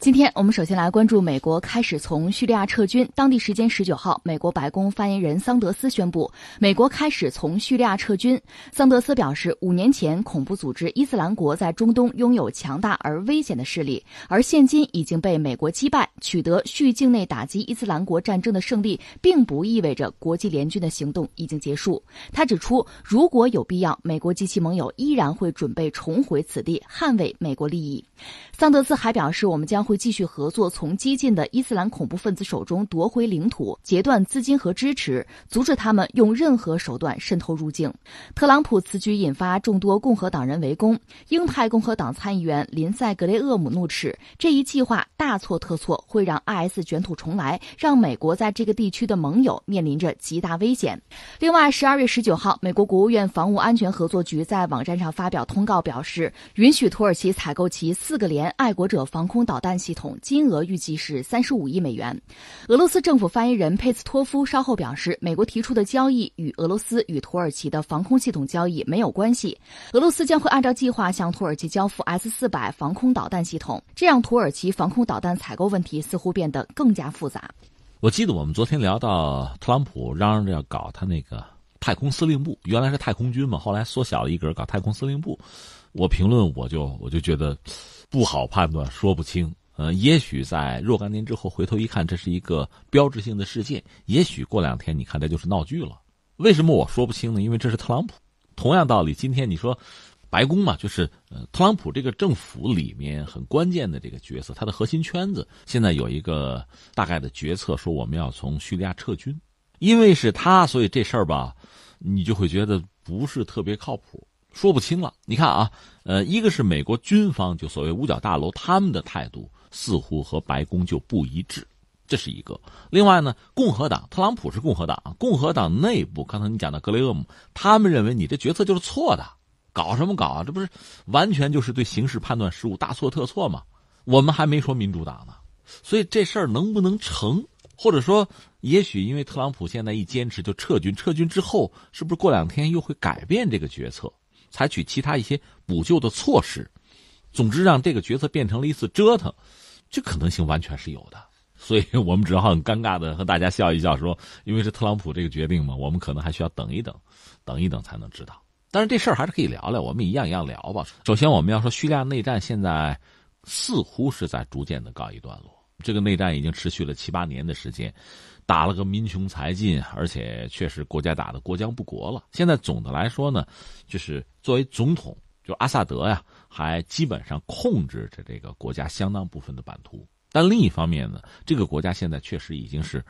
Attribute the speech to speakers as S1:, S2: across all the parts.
S1: 今天我们首先来关注美国开始从叙利亚撤军。当地时间十九号，美国白宫发言人桑德斯宣布，美国开始从叙利亚撤军。桑德斯表示，五年前恐怖组织伊斯兰国在中东拥有强大而危险的势力，而现今已经被美国击败，取得叙境内打击伊斯兰国战争的胜利，并不意味着国际联军的行动已经结束。他指出，如果有必要，美国及其盟友依然会准备重回此地，捍卫美国利益。桑德斯还表示，我们将会继续合作，从激进的伊斯兰恐怖分子手中夺回领土，截断资金和支持，阻止他们用任何手段渗透入境。特朗普此举引发众多共和党人围攻，鹰派共和党参议员林赛·格雷厄姆怒斥这一计划大错特错，会让 IS 卷土重来，让美国在这个地区的盟友面临着极大危险。另外，十二月十九号，美国国务院防务安全合作局在网站上发表通告，表示允许土耳其采购其四个连爱国者防空导弹系统。金额预计是三十五亿美元。俄罗斯政府发言人佩斯托夫稍后表示，美国提出的交易与俄罗斯与土耳其的防空系统交易没有关系。俄罗斯将会按照计划向土耳其交付 S 四百防空导弹系统，这让土耳其防空导弹采购问题似乎变得更加复杂。
S2: 我记得我们昨天聊到特朗普嚷嚷着要搞他那个太空司令部，原来是太空军嘛，后来缩小了一格搞太空司令部。我评论我就我就觉得不好判断，说不清。呃，也许在若干年之后回头一看，这是一个标志性的事件；也许过两天你看这就是闹剧了。为什么我说不清呢？因为这是特朗普。同样道理，今天你说白宫嘛，就是呃，特朗普这个政府里面很关键的这个角色，他的核心圈子现在有一个大概的决策，说我们要从叙利亚撤军。因为是他，所以这事儿吧，你就会觉得不是特别靠谱，说不清了。你看啊，呃，一个是美国军方，就所谓五角大楼，他们的态度。似乎和白宫就不一致，这是一个。另外呢，共和党，特朗普是共和党，共和党内部，刚才你讲的格雷厄姆，他们认为你这决策就是错的，搞什么搞啊？这不是完全就是对形势判断失误，大错特错吗？我们还没说民主党呢，所以这事儿能不能成？或者说，也许因为特朗普现在一坚持就撤军，撤军之后是不是过两天又会改变这个决策，采取其他一些补救的措施？总之，让这个决策变成了一次折腾，这可能性完全是有的。所以 我们只好很尴尬的和大家笑一笑，说：“因为是特朗普这个决定嘛，我们可能还需要等一等，等一等才能知道。”但是这事儿还是可以聊聊，我们一样一样聊吧。首先，我们要说叙利亚内战现在似乎是在逐渐的告一段落。这个内战已经持续了七八年的时间，打了个民穷财尽，而且确实国家打的国将不国了。现在总的来说呢，就是作为总统。就阿萨德呀，还基本上控制着这个国家相当部分的版图。但另一方面呢，这个国家现在确实已经是，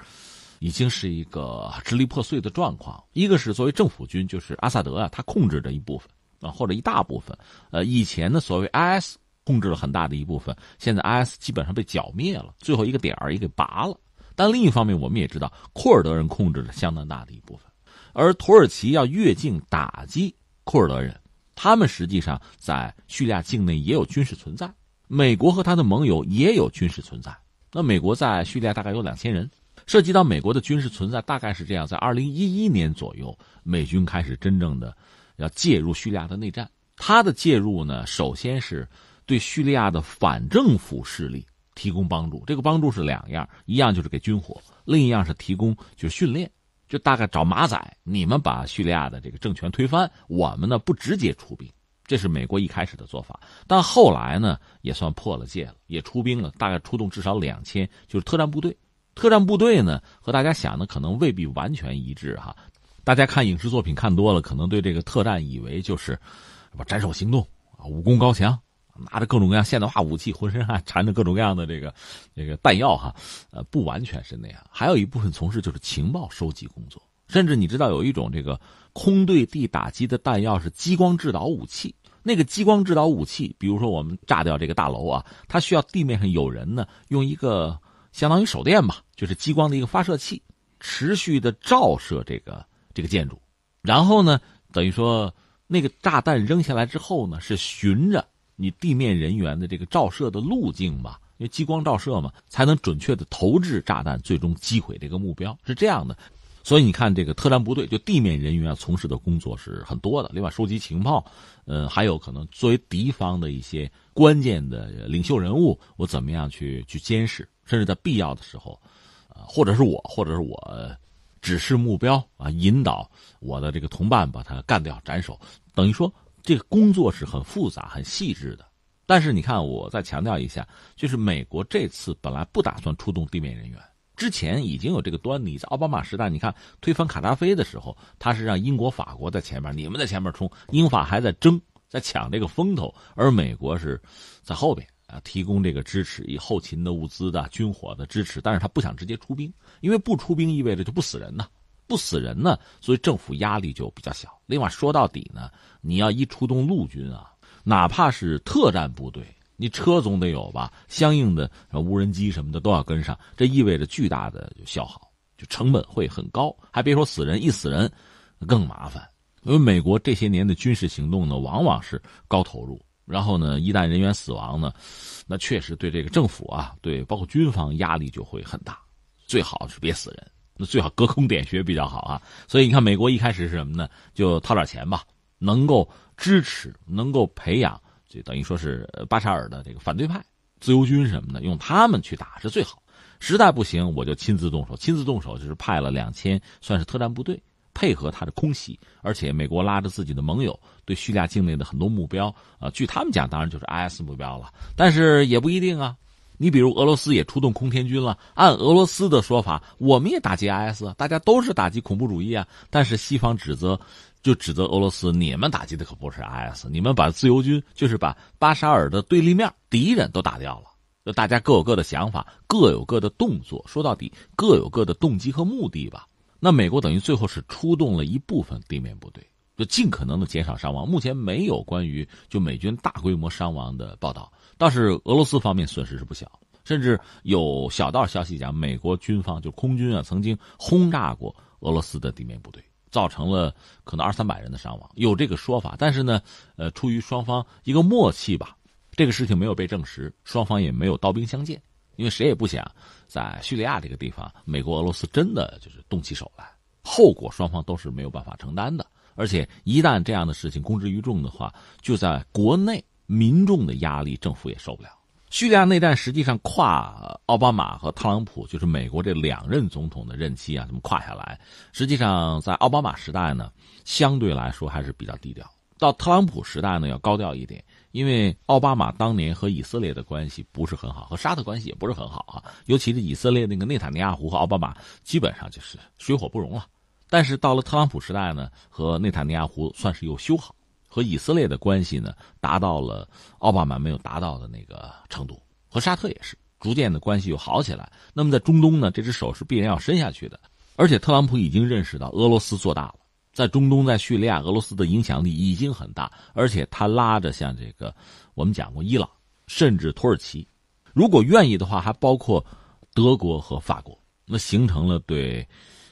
S2: 已经是一个支离破碎的状况。一个是作为政府军，就是阿萨德啊，他控制着一部分啊，或者一大部分。呃，以前的所谓 IS 控制了很大的一部分，现在 IS 基本上被剿灭了，最后一个点儿也给拔了。但另一方面，我们也知道库尔德人控制了相当大的一部分，而土耳其要越境打击库尔德人。他们实际上在叙利亚境内也有军事存在，美国和他的盟友也有军事存在。那美国在叙利亚大概有两千人，涉及到美国的军事存在，大概是这样：在二零一一年左右，美军开始真正的要介入叙利亚的内战。他的介入呢，首先是对叙利亚的反政府势力提供帮助，这个帮助是两样：一样就是给军火，另一样是提供就是训练。就大概找马仔，你们把叙利亚的这个政权推翻，我们呢不直接出兵，这是美国一开始的做法。但后来呢，也算破了戒了，也出兵了，大概出动至少两千，就是特战部队。特战部队呢，和大家想的可能未必完全一致哈。大家看影视作品看多了，可能对这个特战以为就是斩首行动啊，武功高强。拿着各种各样现代化武器，浑身还缠着各种各样的这个这个弹药哈，呃，不完全是那样。还有一部分从事就是情报收集工作，甚至你知道有一种这个空对地打击的弹药是激光制导武器。那个激光制导武器，比如说我们炸掉这个大楼啊，它需要地面上有人呢，用一个相当于手电吧，就是激光的一个发射器，持续的照射这个这个建筑，然后呢，等于说那个炸弹扔下来之后呢，是循着。你地面人员的这个照射的路径吧，因为激光照射嘛，才能准确的投掷炸弹，最终击毁这个目标，是这样的。所以你看，这个特战部队就地面人员从事的工作是很多的。另外，收集情报，呃，还有可能作为敌方的一些关键的领袖人物，我怎么样去去监视，甚至在必要的时候，呃，或者是我，或者是我指示目标啊，引导我的这个同伴把他干掉、斩首。等于说，这个工作是很复杂、很细致的。但是你看，我再强调一下，就是美国这次本来不打算出动地面人员。之前已经有这个端倪，在奥巴马时代，你看推翻卡扎菲的时候，他是让英国、法国在前面，你们在前面冲，英法还在争，在抢这个风头，而美国是在后边啊，提供这个支持，以后勤的物资的、军火的支持，但是他不想直接出兵，因为不出兵意味着就不死人呐，不死人呢，所以政府压力就比较小。另外说到底呢，你要一出动陆军啊，哪怕是特战部队。你车总得有吧，相应的无人机什么的都要跟上，这意味着巨大的消耗，就成本会很高。还别说死人，一死人更麻烦。因为美国这些年的军事行动呢，往往是高投入，然后呢，一旦人员死亡呢，那确实对这个政府啊，对包括军方压力就会很大。最好是别死人，那最好隔空点穴比较好啊。所以你看，美国一开始是什么呢？就掏点钱吧，能够支持，能够培养。就等于说是巴沙尔的这个反对派、自由军什么的，用他们去打是最好。实在不行，我就亲自动手。亲自动手就是派了两千，算是特战部队，配合他的空袭。而且美国拉着自己的盟友，对叙利亚境内的很多目标，啊，据他们讲，当然就是 IS 目标了。但是也不一定啊。你比如俄罗斯也出动空天军了，按俄罗斯的说法，我们也打击 IS，大家都是打击恐怖主义啊。但是西方指责。就指责俄罗斯，你们打击的可不是 IS，你们把自由军，就是把巴沙尔的对立面敌人都打掉了。就大家各有各的想法，各有各的动作，说到底各有各的动机和目的吧。那美国等于最后是出动了一部分地面部队，就尽可能的减少伤亡。目前没有关于就美军大规模伤亡的报道，倒是俄罗斯方面损失是不小，甚至有小道消息讲，美国军方就空军啊曾经轰炸过俄罗斯的地面部队。造成了可能二三百人的伤亡，有这个说法。但是呢，呃，出于双方一个默契吧，这个事情没有被证实，双方也没有刀兵相见，因为谁也不想在叙利亚这个地方，美国、俄罗斯真的就是动起手来，后果双方都是没有办法承担的。而且一旦这样的事情公之于众的话，就在国内民众的压力，政府也受不了。叙利亚内战实际上跨奥巴马和特朗普，就是美国这两任总统的任期啊，这么跨下来，实际上在奥巴马时代呢，相对来说还是比较低调；到特朗普时代呢，要高调一点。因为奥巴马当年和以色列的关系不是很好，和沙特关系也不是很好啊，尤其是以色列那个内塔尼亚胡和奥巴马基本上就是水火不容了。但是到了特朗普时代呢，和内塔尼亚胡算是又修好。和以色列的关系呢，达到了奥巴马没有达到的那个程度，和沙特也是逐渐的关系又好起来。那么在中东呢，这只手是必然要伸下去的。而且特朗普已经认识到俄罗斯做大了，在中东、在叙利亚，俄罗斯的影响力已经很大。而且他拉着像这个我们讲过伊朗，甚至土耳其，如果愿意的话，还包括德国和法国，那形成了对。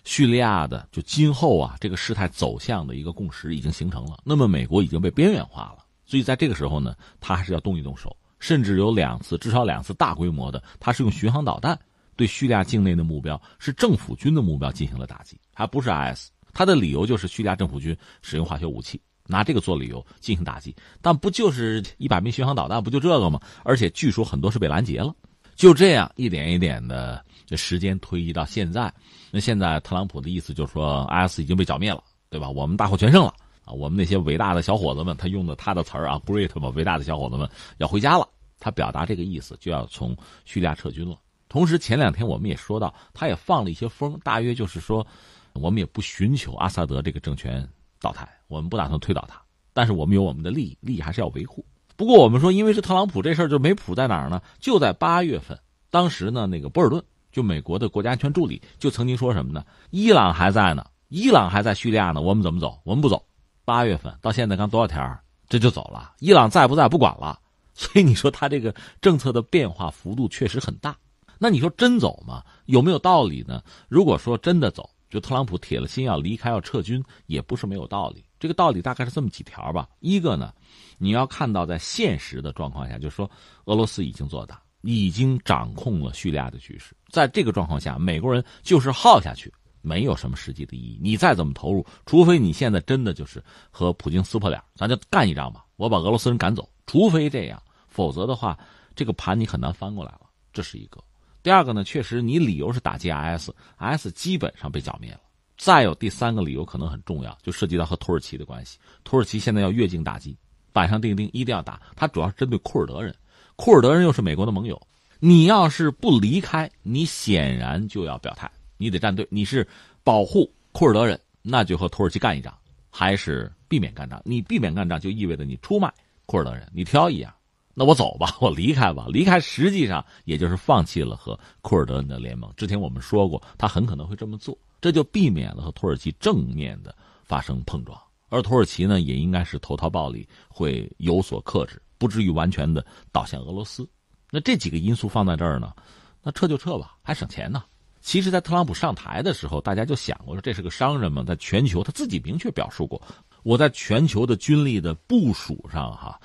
S2: 叙利亚的就今后啊，这个事态走向的一个共识已经形成了。那么美国已经被边缘化了，所以在这个时候呢，他还是要动一动手，甚至有两次，至少两次大规模的，他是用巡航导弹对叙利亚境内的目标，是政府军的目标进行了打击，还不是 IS。他的理由就是叙利亚政府军使用化学武器，拿这个做理由进行打击。但不就是一百枚巡航导弹，不就这个吗？而且据说很多是被拦截了。就这样一点一点的，这时间推移到现在，那现在特朗普的意思就是说，IS 已经被剿灭了，对吧？我们大获全胜了啊！我们那些伟大的小伙子们，他用的他的词儿啊，great 嘛，伟大的小伙子们要回家了。他表达这个意思，就要从叙利亚撤军了。同时，前两天我们也说到，他也放了一些风，大约就是说，我们也不寻求阿萨德这个政权倒台，我们不打算推倒他，但是我们有我们的利益，利益还是要维护。不过我们说，因为是特朗普这事儿就没谱在哪儿呢？就在八月份，当时呢，那个波尔顿就美国的国家安全助理就曾经说什么呢？伊朗还在呢，伊朗还在叙利亚呢，我们怎么走？我们不走。八月份到现在刚多少天这就走了。伊朗在不在不管了。所以你说他这个政策的变化幅度确实很大。那你说真走吗？有没有道理呢？如果说真的走，就特朗普铁了心要离开要撤军，也不是没有道理。这个道理大概是这么几条吧。一个呢。你要看到，在现实的状况下，就是说，俄罗斯已经做大，已经掌控了叙利亚的局势。在这个状况下，美国人就是耗下去，没有什么实际的意义。你再怎么投入，除非你现在真的就是和普京撕破脸，咱就干一仗吧，我把俄罗斯人赶走。除非这样，否则的话，这个盘你很难翻过来了。这是一个。第二个呢，确实你理由是打击 IS，IS 基本上被剿灭了。再有第三个理由可能很重要，就涉及到和土耳其的关系。土耳其现在要越境打击，板上钉钉，一定要打。它主要是针对库尔德人，库尔德人又是美国的盟友。你要是不离开，你显然就要表态，你得站队。你是保护库尔德人，那就和土耳其干一仗，还是避免干仗？你避免干仗，就意味着你出卖库尔德人。你挑一样。那我走吧，我离开吧。离开实际上也就是放弃了和库尔德人的联盟。之前我们说过，他很可能会这么做，这就避免了和土耳其正面的发生碰撞。而土耳其呢，也应该是投桃报李，会有所克制，不至于完全的倒向俄罗斯。那这几个因素放在这儿呢，那撤就撤吧，还省钱呢。其实，在特朗普上台的时候，大家就想过说，这是个商人嘛，在全球他自己明确表述过，我在全球的军力的部署上，哈。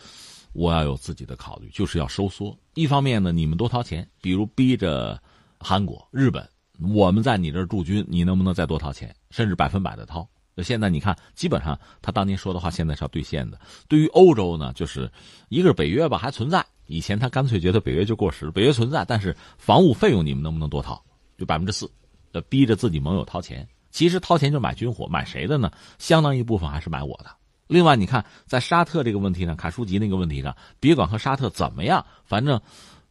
S2: 我要有自己的考虑，就是要收缩。一方面呢，你们多掏钱，比如逼着韩国、日本，我们在你这儿驻军，你能不能再多掏钱，甚至百分百的掏？现在你看，基本上他当年说的话，现在是要兑现的。对于欧洲呢，就是一个是北约吧，还存在。以前他干脆觉得北约就过时，北约存在，但是防务费用你们能不能多掏？就百分之四，逼着自己盟友掏钱。其实掏钱就买军火，买谁的呢？相当一部分还是买我的。另外，你看，在沙特这个问题上，卡舒吉那个问题上，别管和沙特怎么样，反正，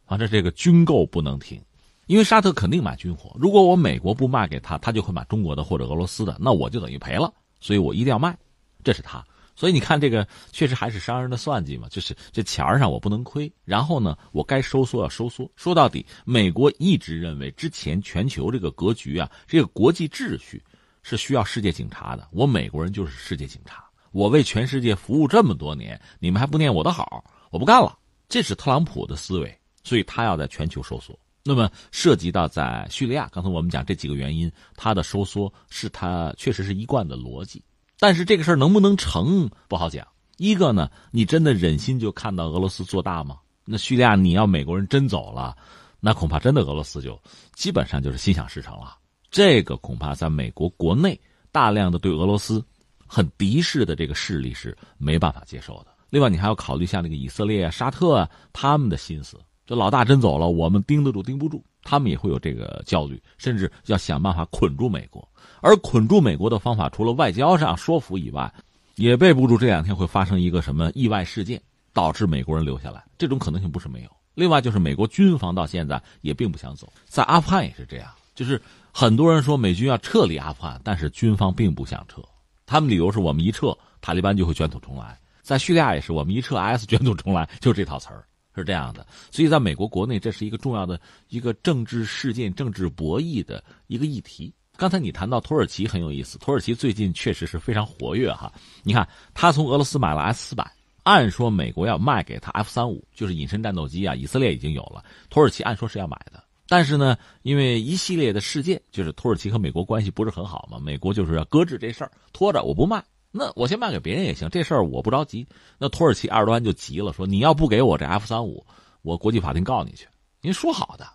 S2: 反正这个军购不能停，因为沙特肯定买军火。如果我美国不卖给他，他就会买中国的或者俄罗斯的，那我就等于赔了。所以我一定要卖，这是他。所以你看，这个确实还是商人的算计嘛，就是这钱上我不能亏。然后呢，我该收缩要收缩。说到底，美国一直认为，之前全球这个格局啊，这个国际秩序是需要世界警察的。我美国人就是世界警察。我为全世界服务这么多年，你们还不念我的好？我不干了。这是特朗普的思维，所以他要在全球收缩。那么涉及到在叙利亚，刚才我们讲这几个原因，它的收缩是它确实是一贯的逻辑。但是这个事儿能不能成不好讲。一个呢，你真的忍心就看到俄罗斯做大吗？那叙利亚你要美国人真走了，那恐怕真的俄罗斯就基本上就是心想事成了。这个恐怕在美国国内大量的对俄罗斯。很敌视的这个势力是没办法接受的。另外，你还要考虑一下那个以色列啊、沙特啊，他们的心思。这老大真走了，我们盯得住盯不住，他们也会有这个焦虑，甚至要想办法捆住美国。而捆住美国的方法，除了外交上说服以外，也备不住这两天会发生一个什么意外事件，导致美国人留下来。这种可能性不是没有。另外，就是美国军方到现在也并不想走，在阿富汗也是这样，就是很多人说美军要撤离阿富汗，但是军方并不想撤。他们理由是我们一撤，塔利班就会卷土重来。在叙利亚也是，我们一撤，IS 卷土重来，就这套词儿是这样的。所以，在美国国内，这是一个重要的一个政治事件、政治博弈的一个议题。刚才你谈到土耳其很有意思，土耳其最近确实是非常活跃哈。你看，他从俄罗斯买了 S 四百，按说美国要卖给他 F 三五，就是隐身战斗机啊，以色列已经有了，土耳其按说是要买的。但是呢，因为一系列的事件，就是土耳其和美国关系不是很好嘛，美国就是要搁置这事儿，拖着我不卖，那我先卖给别人也行，这事儿我不着急。那土耳其埃尔多安就急了，说你要不给我这 F 三五，我国际法庭告你去。您说好的，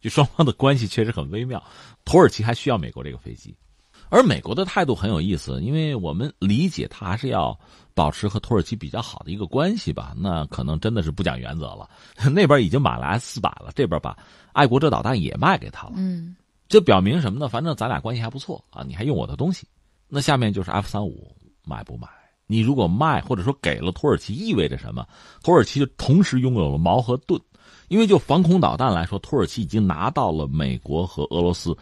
S2: 就双方的关系确实很微妙。土耳其还需要美国这个飞机，而美国的态度很有意思，因为我们理解他还是要。保持和土耳其比较好的一个关系吧，那可能真的是不讲原则了。那边已经买了 S 四百了，这边把爱国者导弹也卖给他了。
S1: 嗯，
S2: 这表明什么呢？反正咱俩关系还不错啊，你还用我的东西。那下面就是 F 三五买不买？你如果卖或者说给了土耳其，意味着什么？土耳其就同时拥有了矛和盾，因为就防空导弹来说，土耳其已经拿到了美国和俄罗斯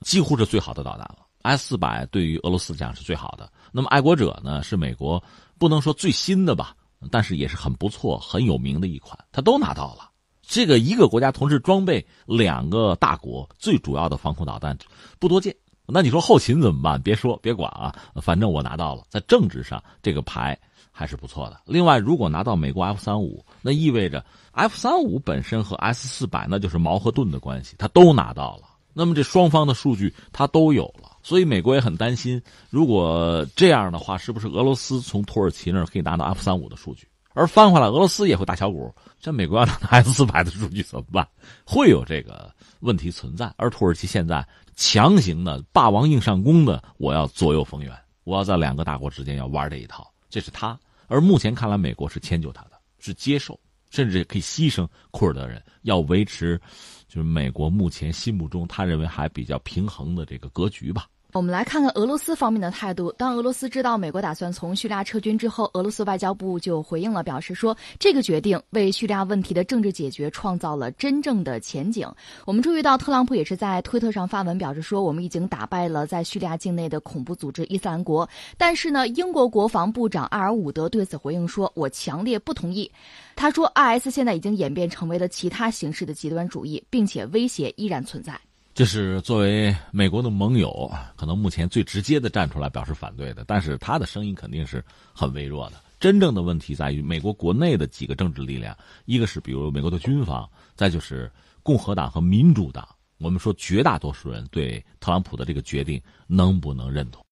S2: 几乎是最好的导弹了。S 四百对于俄罗斯讲是最好的，那么爱国者呢是美国不能说最新的吧，但是也是很不错、很有名的一款，他都拿到了。这个一个国家同时装备两个大国最主要的防空导弹不多见。那你说后勤怎么办？别说别管啊，反正我拿到了，在政治上这个牌还是不错的。另外，如果拿到美国 F 三五，那意味着 F 三五本身和 S 四百那就是矛和盾的关系，他都拿到了。那么这双方的数据他都有了。所以美国也很担心，如果这样的话，是不是俄罗斯从土耳其那儿可以拿到 F 三五的数据？而翻回来，俄罗斯也会打小鼓，这美国要拿 S 四百的数据怎么办？会有这个问题存在。而土耳其现在强行的霸王硬上弓的，我要左右逢源，我要在两个大国之间要玩这一套，这是他。而目前看来，美国是迁就他的，是接受，甚至可以牺牲库尔德人，要维持，就是美国目前心目中他认为还比较平衡的这个格局吧。
S1: 我们来看看俄罗斯方面的态度。当俄罗斯知道美国打算从叙利亚撤军之后，俄罗斯外交部就回应了，表示说这个决定为叙利亚问题的政治解决创造了真正的前景。我们注意到，特朗普也是在推特上发文表示说，我们已经打败了在叙利亚境内的恐怖组织伊斯兰国。但是呢，英国国防部长阿尔伍德对此回应说，我强烈不同意。他说，IS 现在已经演变成为了其他形式的极端主义，并且威胁依然存在。
S2: 这是作为美国的盟友，可能目前最直接的站出来表示反对的，但是他的声音肯定是很微弱的。真正的问题在于美国国内的几个政治力量，一个是比如美国的军方，再就是共和党和民主党。我们说绝大多数人对特朗普的这个决定能不能认同？